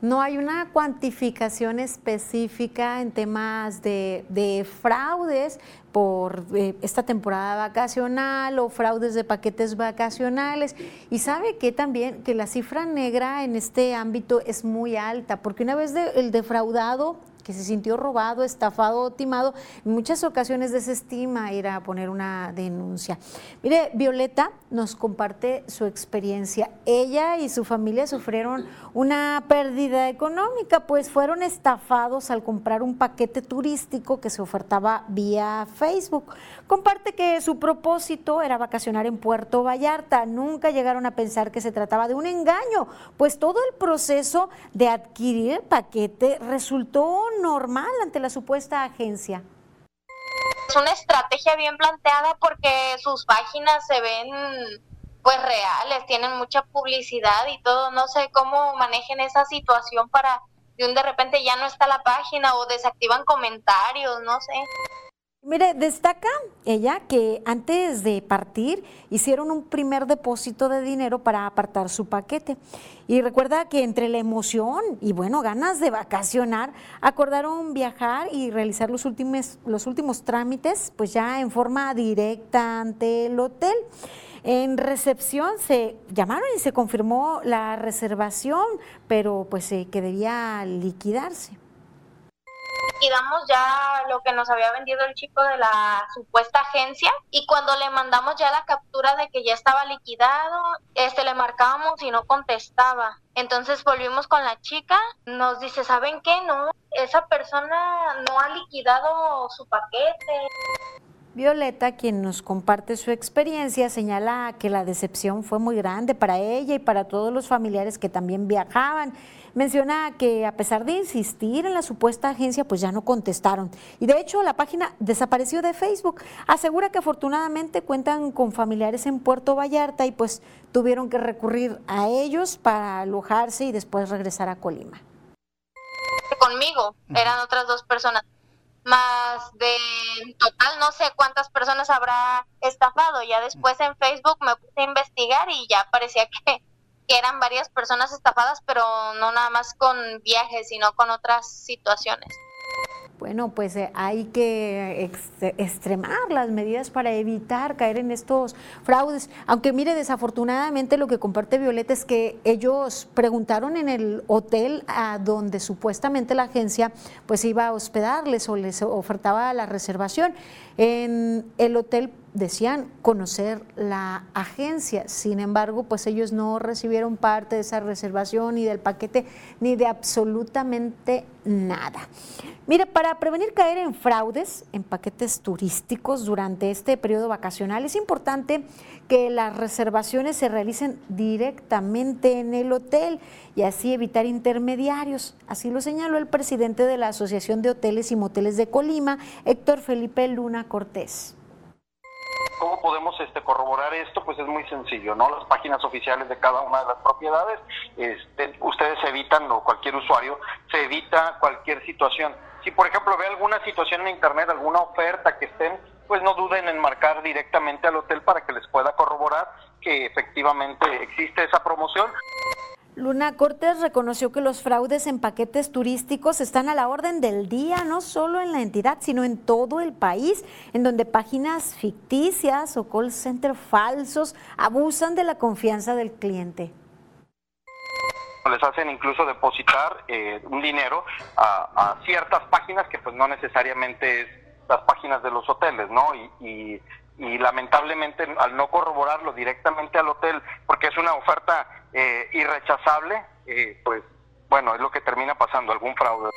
No hay una cuantificación específica en temas de, fraudes por eh, esta temporada vacacional o fraudes de paquetes vacacionales. Y sabe que también que la cifra negra en este ámbito es muy alta, porque una vez el defraudado que se sintió robado, estafado o timado. En muchas ocasiones desestima ir a poner una denuncia. Mire, Violeta nos comparte su experiencia. Ella y su familia sufrieron una pérdida económica, pues fueron estafados al comprar un paquete turístico que se ofertaba vía Facebook. Comparte que su propósito era vacacionar en Puerto Vallarta. Nunca llegaron a pensar que se trataba de un engaño, pues todo el proceso de adquirir el paquete resultó normal ante la supuesta agencia. Es una estrategia bien planteada porque sus páginas se ven pues reales, tienen mucha publicidad y todo, no sé cómo manejen esa situación para de un de repente ya no está la página o desactivan comentarios, no sé. Mire, destaca ella que antes de partir hicieron un primer depósito de dinero para apartar su paquete. Y recuerda que entre la emoción y bueno, ganas de vacacionar, acordaron viajar y realizar los últimos, los últimos trámites, pues ya en forma directa ante el hotel. En recepción se llamaron y se confirmó la reservación, pero pues eh, que debía liquidarse liquidamos ya lo que nos había vendido el chico de la supuesta agencia y cuando le mandamos ya la captura de que ya estaba liquidado, este le marcábamos y no contestaba. Entonces volvimos con la chica, nos dice, ¿saben qué? No, esa persona no ha liquidado su paquete. Violeta, quien nos comparte su experiencia, señala que la decepción fue muy grande para ella y para todos los familiares que también viajaban Menciona que a pesar de insistir en la supuesta agencia, pues ya no contestaron. Y de hecho la página desapareció de Facebook. Asegura que afortunadamente cuentan con familiares en Puerto Vallarta y pues tuvieron que recurrir a ellos para alojarse y después regresar a Colima. Conmigo eran otras dos personas más de total no sé cuántas personas habrá estafado. Ya después en Facebook me puse a investigar y ya parecía que que eran varias personas estafadas, pero no nada más con viajes, sino con otras situaciones. Bueno, pues eh, hay que extremar las medidas para evitar caer en estos fraudes. Aunque mire, desafortunadamente lo que comparte Violeta es que ellos preguntaron en el hotel a donde supuestamente la agencia pues iba a hospedarles o les ofertaba la reservación. En el hotel decían conocer la agencia, sin embargo, pues ellos no recibieron parte de esa reservación ni del paquete ni de absolutamente nada. Mire, para prevenir caer en fraudes en paquetes turísticos durante este periodo vacacional, es importante que las reservaciones se realicen directamente en el hotel y así evitar intermediarios. Así lo señaló el presidente de la Asociación de Hoteles y Moteles de Colima, Héctor Felipe Luna Cortés. ¿Cómo podemos este, corroborar esto? Pues es muy sencillo, ¿no? Las páginas oficiales de cada una de las propiedades, este, ustedes evitan, o cualquier usuario, se evita cualquier situación. Si, por ejemplo, ve alguna situación en Internet, alguna oferta que estén, pues no duden en marcar directamente al hotel para que les pueda corroborar que efectivamente existe esa promoción. Luna Cortés reconoció que los fraudes en paquetes turísticos están a la orden del día, no solo en la entidad, sino en todo el país, en donde páginas ficticias o call center falsos abusan de la confianza del cliente. Les hacen incluso depositar eh, un dinero a, ciertas páginas que pues no necesariamente es las páginas de los hoteles, ¿no? y y lamentablemente al no corroborarlo directamente al hotel, porque es una oferta eh, irrechazable, eh, pues bueno, es lo que termina pasando, algún fraude.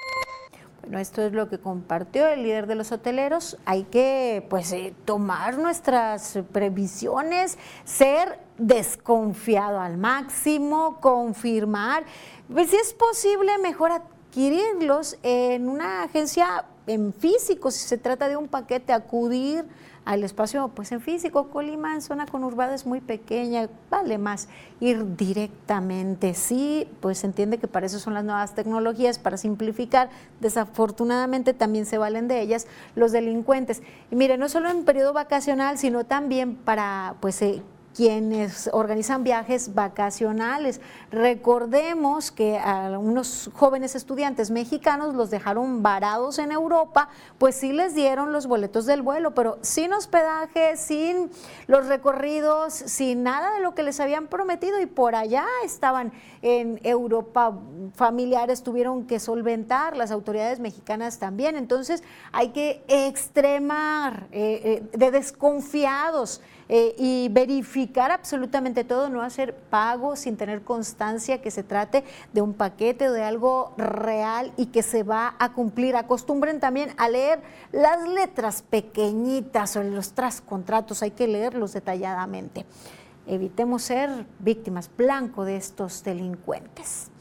Bueno, esto es lo que compartió el líder de los hoteleros. Hay que pues eh, tomar nuestras previsiones, ser desconfiado al máximo, confirmar. Pues si es posible, mejor adquirirlos en una agencia en físico, si se trata de un paquete, acudir al espacio pues en físico. Colima en zona conurbada es muy pequeña, vale más ir directamente. Sí, pues se entiende que para eso son las nuevas tecnologías, para simplificar. Desafortunadamente también se valen de ellas los delincuentes. Y mire, no solo en periodo vacacional, sino también para pues eh, quienes organizan viajes vacacionales. Recordemos que a unos jóvenes estudiantes mexicanos los dejaron varados en Europa, pues sí les dieron los boletos del vuelo, pero sin hospedaje, sin los recorridos, sin nada de lo que les habían prometido y por allá estaban en Europa, familiares tuvieron que solventar, las autoridades mexicanas también, entonces hay que extremar eh, eh, de desconfiados eh, y verificar absolutamente todo, no hacer pagos sin tener constancia que se trate de un paquete o de algo real y que se va a cumplir. Acostumbren también a leer las letras pequeñitas o los trascontratos, hay que leerlos detalladamente. Evitemos ser víctimas blanco de estos delincuentes.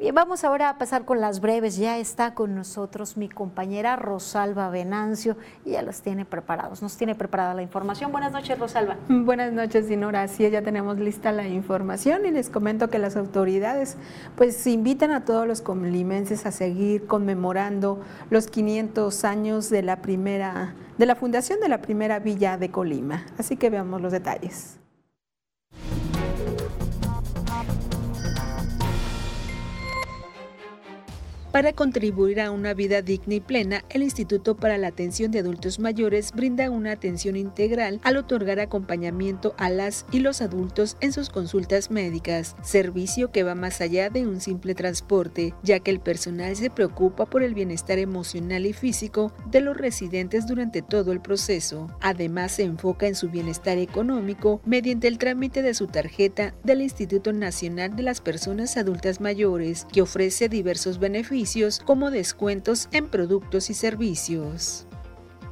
Y vamos ahora a pasar con las breves. Ya está con nosotros mi compañera Rosalba Venancio y ya los tiene preparados. Nos tiene preparada la información. Buenas noches, Rosalba. Buenas noches, Dinora. Sí, ya tenemos lista la información y les comento que las autoridades pues invitan a todos los colimenses a seguir conmemorando los 500 años de la primera de la fundación de la primera villa de Colima. Así que veamos los detalles. Para contribuir a una vida digna y plena, el Instituto para la Atención de Adultos Mayores brinda una atención integral al otorgar acompañamiento a las y los adultos en sus consultas médicas, servicio que va más allá de un simple transporte, ya que el personal se preocupa por el bienestar emocional y físico de los residentes durante todo el proceso. Además, se enfoca en su bienestar económico mediante el trámite de su tarjeta del Instituto Nacional de las Personas Adultas Mayores, que ofrece diversos beneficios como descuentos en productos y servicios.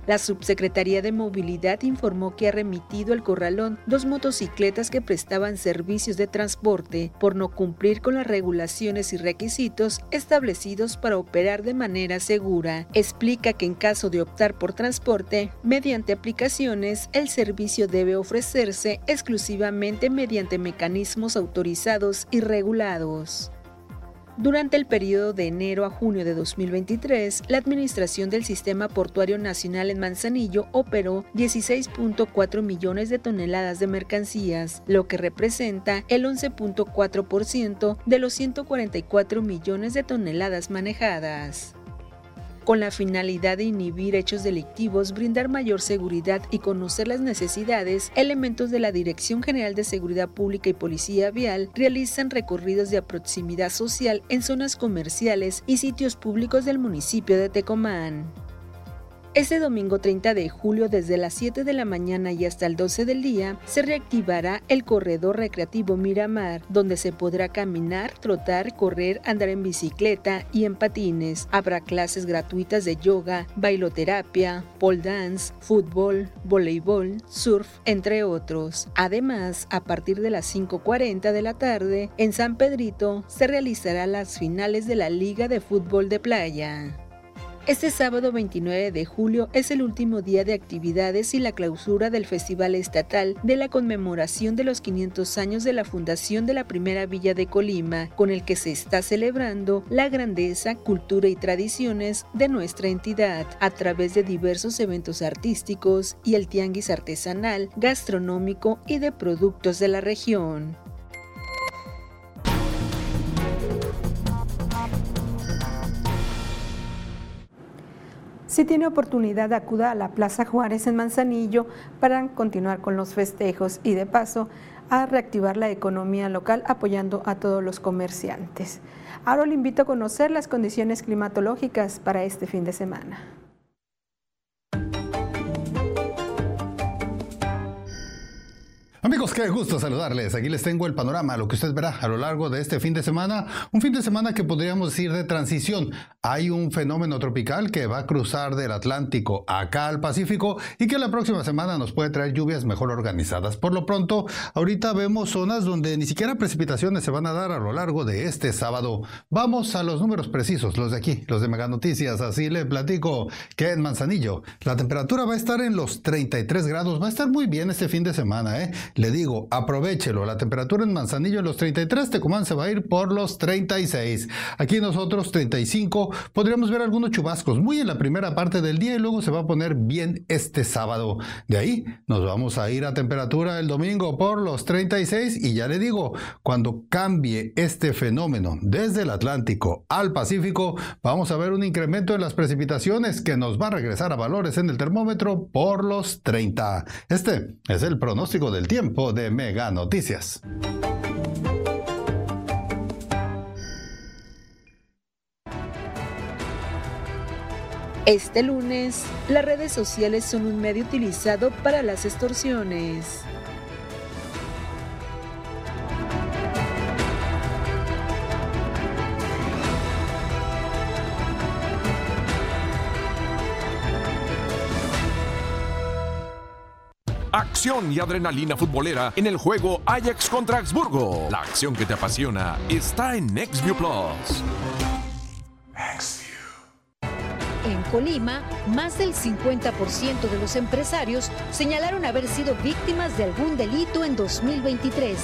La Subsecretaría de Movilidad informó que ha remitido al corralón dos motocicletas que prestaban servicios de transporte por no cumplir con las regulaciones y requisitos establecidos para operar de manera segura. Explica que en caso de optar por transporte mediante aplicaciones, el servicio debe ofrecerse exclusivamente mediante mecanismos autorizados y regulados. Durante el periodo de enero a junio de 2023, la Administración del Sistema Portuario Nacional en Manzanillo operó 16.4 millones de toneladas de mercancías, lo que representa el 11.4% de los 144 millones de toneladas manejadas con la finalidad de inhibir hechos delictivos, brindar mayor seguridad y conocer las necesidades, elementos de la Dirección General de Seguridad Pública y Policía Vial realizan recorridos de proximidad social en zonas comerciales y sitios públicos del municipio de Tecomán. Este domingo 30 de julio desde las 7 de la mañana y hasta el 12 del día se reactivará el corredor recreativo Miramar, donde se podrá caminar, trotar, correr, andar en bicicleta y en patines. Habrá clases gratuitas de yoga, bailoterapia, pole dance, fútbol, voleibol, surf, entre otros. Además, a partir de las 5.40 de la tarde, en San Pedrito se realizará las finales de la Liga de Fútbol de Playa. Este sábado 29 de julio es el último día de actividades y la clausura del Festival Estatal de la conmemoración de los 500 años de la fundación de la primera villa de Colima, con el que se está celebrando la grandeza, cultura y tradiciones de nuestra entidad a través de diversos eventos artísticos y el tianguis artesanal, gastronómico y de productos de la región. Si tiene oportunidad, acuda a la Plaza Juárez en Manzanillo para continuar con los festejos y de paso a reactivar la economía local apoyando a todos los comerciantes. Ahora le invito a conocer las condiciones climatológicas para este fin de semana. Amigos, qué gusto saludarles. Aquí les tengo el panorama, lo que usted verá a lo largo de este fin de semana. Un fin de semana que podríamos decir de transición. Hay un fenómeno tropical que va a cruzar del Atlántico acá al Pacífico y que la próxima semana nos puede traer lluvias mejor organizadas. Por lo pronto, ahorita vemos zonas donde ni siquiera precipitaciones se van a dar a lo largo de este sábado. Vamos a los números precisos, los de aquí, los de Mega Noticias. Así le platico que en Manzanillo la temperatura va a estar en los 33 grados. Va a estar muy bien este fin de semana, ¿eh? Le digo, aprovechelo. La temperatura en Manzanillo en los 33, Tecumán se va a ir por los 36. Aquí nosotros 35. Podríamos ver algunos chubascos muy en la primera parte del día y luego se va a poner bien este sábado. De ahí nos vamos a ir a temperatura el domingo por los 36 y ya le digo, cuando cambie este fenómeno desde el Atlántico al Pacífico, vamos a ver un incremento en las precipitaciones que nos va a regresar a valores en el termómetro por los 30. Este es el pronóstico del tiempo de Mega Noticias. Este lunes, las redes sociales son un medio utilizado para las extorsiones. Acción y adrenalina futbolera en el juego Ajax contra Augsburgo. La acción que te apasiona está en NextView Plus. En Colima, más del 50% de los empresarios señalaron haber sido víctimas de algún delito en 2023.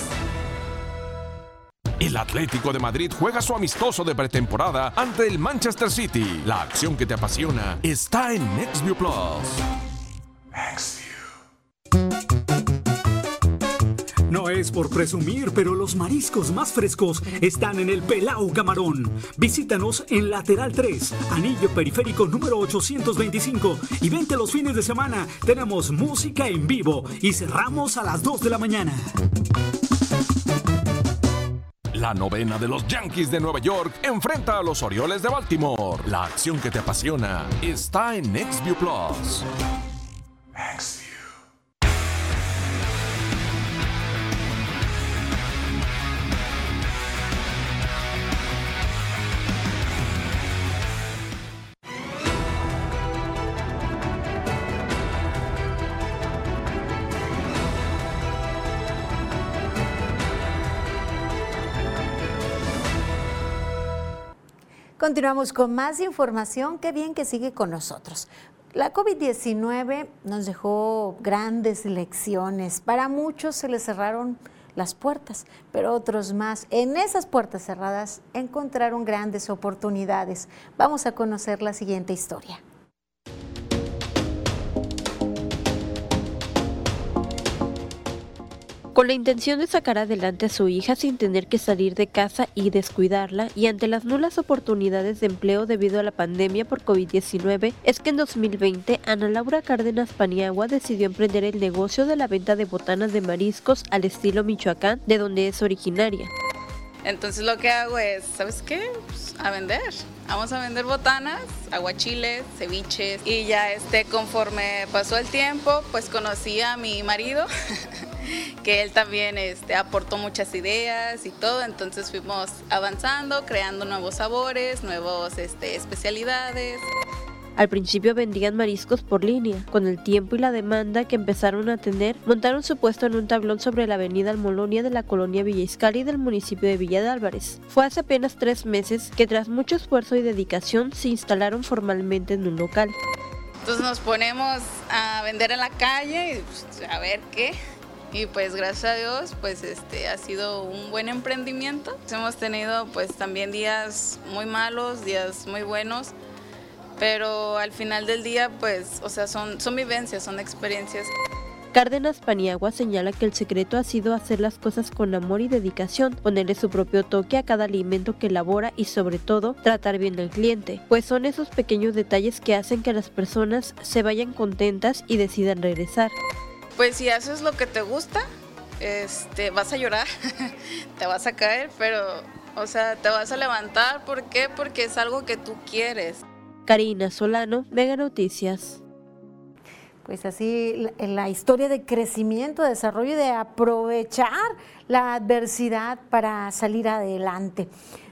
El Atlético de Madrid juega su amistoso de pretemporada ante el Manchester City. La acción que te apasiona está en NextView Plus. No es por presumir, pero los mariscos más frescos están en el Pelao Camarón. Visítanos en Lateral 3, Anillo Periférico número 825 y vente los fines de semana. Tenemos música en vivo y cerramos a las 2 de la mañana. La novena de los Yankees de Nueva York enfrenta a los Orioles de Baltimore. La acción que te apasiona está en NextView Plus. Continuamos con más información. Qué bien que sigue con nosotros. La COVID-19 nos dejó grandes lecciones. Para muchos se les cerraron las puertas, pero otros más en esas puertas cerradas encontraron grandes oportunidades. Vamos a conocer la siguiente historia. Con la intención de sacar adelante a su hija sin tener que salir de casa y descuidarla, y ante las nulas oportunidades de empleo debido a la pandemia por COVID-19, es que en 2020 Ana Laura Cárdenas Paniagua decidió emprender el negocio de la venta de botanas de mariscos al estilo Michoacán, de donde es originaria. Entonces lo que hago es, ¿sabes qué? Pues, a vender. Vamos a vender botanas, aguachiles, ceviches y ya este conforme pasó el tiempo, pues conocí a mi marido. que él también este, aportó muchas ideas y todo, entonces fuimos avanzando, creando nuevos sabores, nuevas este, especialidades. Al principio vendían mariscos por línea. Con el tiempo y la demanda que empezaron a tener, montaron su puesto en un tablón sobre la avenida Almolonia de la colonia Villa Iscali del municipio de Villa de Álvarez. Fue hace apenas tres meses que tras mucho esfuerzo y dedicación se instalaron formalmente en un local. Entonces nos ponemos a vender en la calle y pues, a ver qué, y pues gracias a Dios pues este ha sido un buen emprendimiento. Hemos tenido pues también días muy malos, días muy buenos, pero al final del día pues o sea son, son vivencias, son experiencias. Cárdenas Paniagua señala que el secreto ha sido hacer las cosas con amor y dedicación, ponerle su propio toque a cada alimento que elabora y sobre todo tratar bien al cliente, pues son esos pequeños detalles que hacen que las personas se vayan contentas y decidan regresar pues si haces lo que te gusta, este, vas a llorar, te vas a caer, pero, o sea, te vas a levantar. ¿Por qué? Porque es algo que tú quieres. Karina Solano, Mega Noticias. Pues así, la historia de crecimiento, de desarrollo y de aprovechar la adversidad para salir adelante.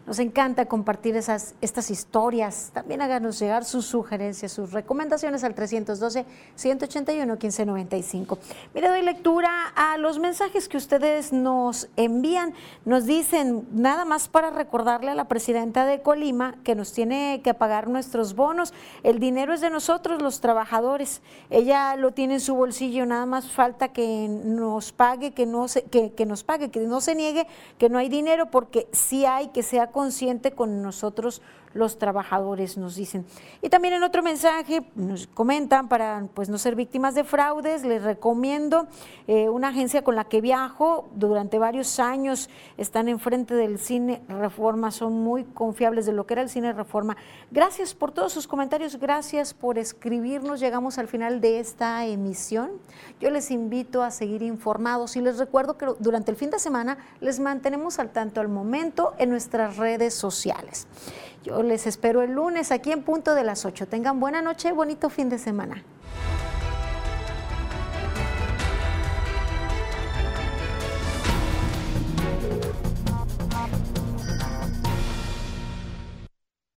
Nos encanta compartir esas, estas historias. También háganos llegar sus sugerencias, sus recomendaciones al 312-181-1595. Mire, doy lectura a los mensajes que ustedes nos envían. Nos dicen, nada más para recordarle a la presidenta de Colima que nos tiene que pagar nuestros bonos. El dinero es de nosotros, los trabajadores. Ella lo tiene en su bolsillo, nada más falta que nos pague, que no se, que, que nos pague, que no se niegue que no hay dinero, porque sí hay que sea consciente con nosotros los trabajadores, nos dicen. Y también en otro mensaje nos comentan para pues, no ser víctimas de fraudes, les recomiendo eh, una agencia con la que viajo durante varios años, están enfrente del cine Reforma, son muy confiables de lo que era el cine Reforma. Gracias por todos sus comentarios, gracias por escribirnos, llegamos al final de esta emisión. Yo les invito a seguir informados y les recuerdo que durante el fin de semana les mantenemos al tanto al momento en nuestras redes sociales. Yo les espero el lunes aquí en punto de las 8. Tengan buena noche bonito fin de semana.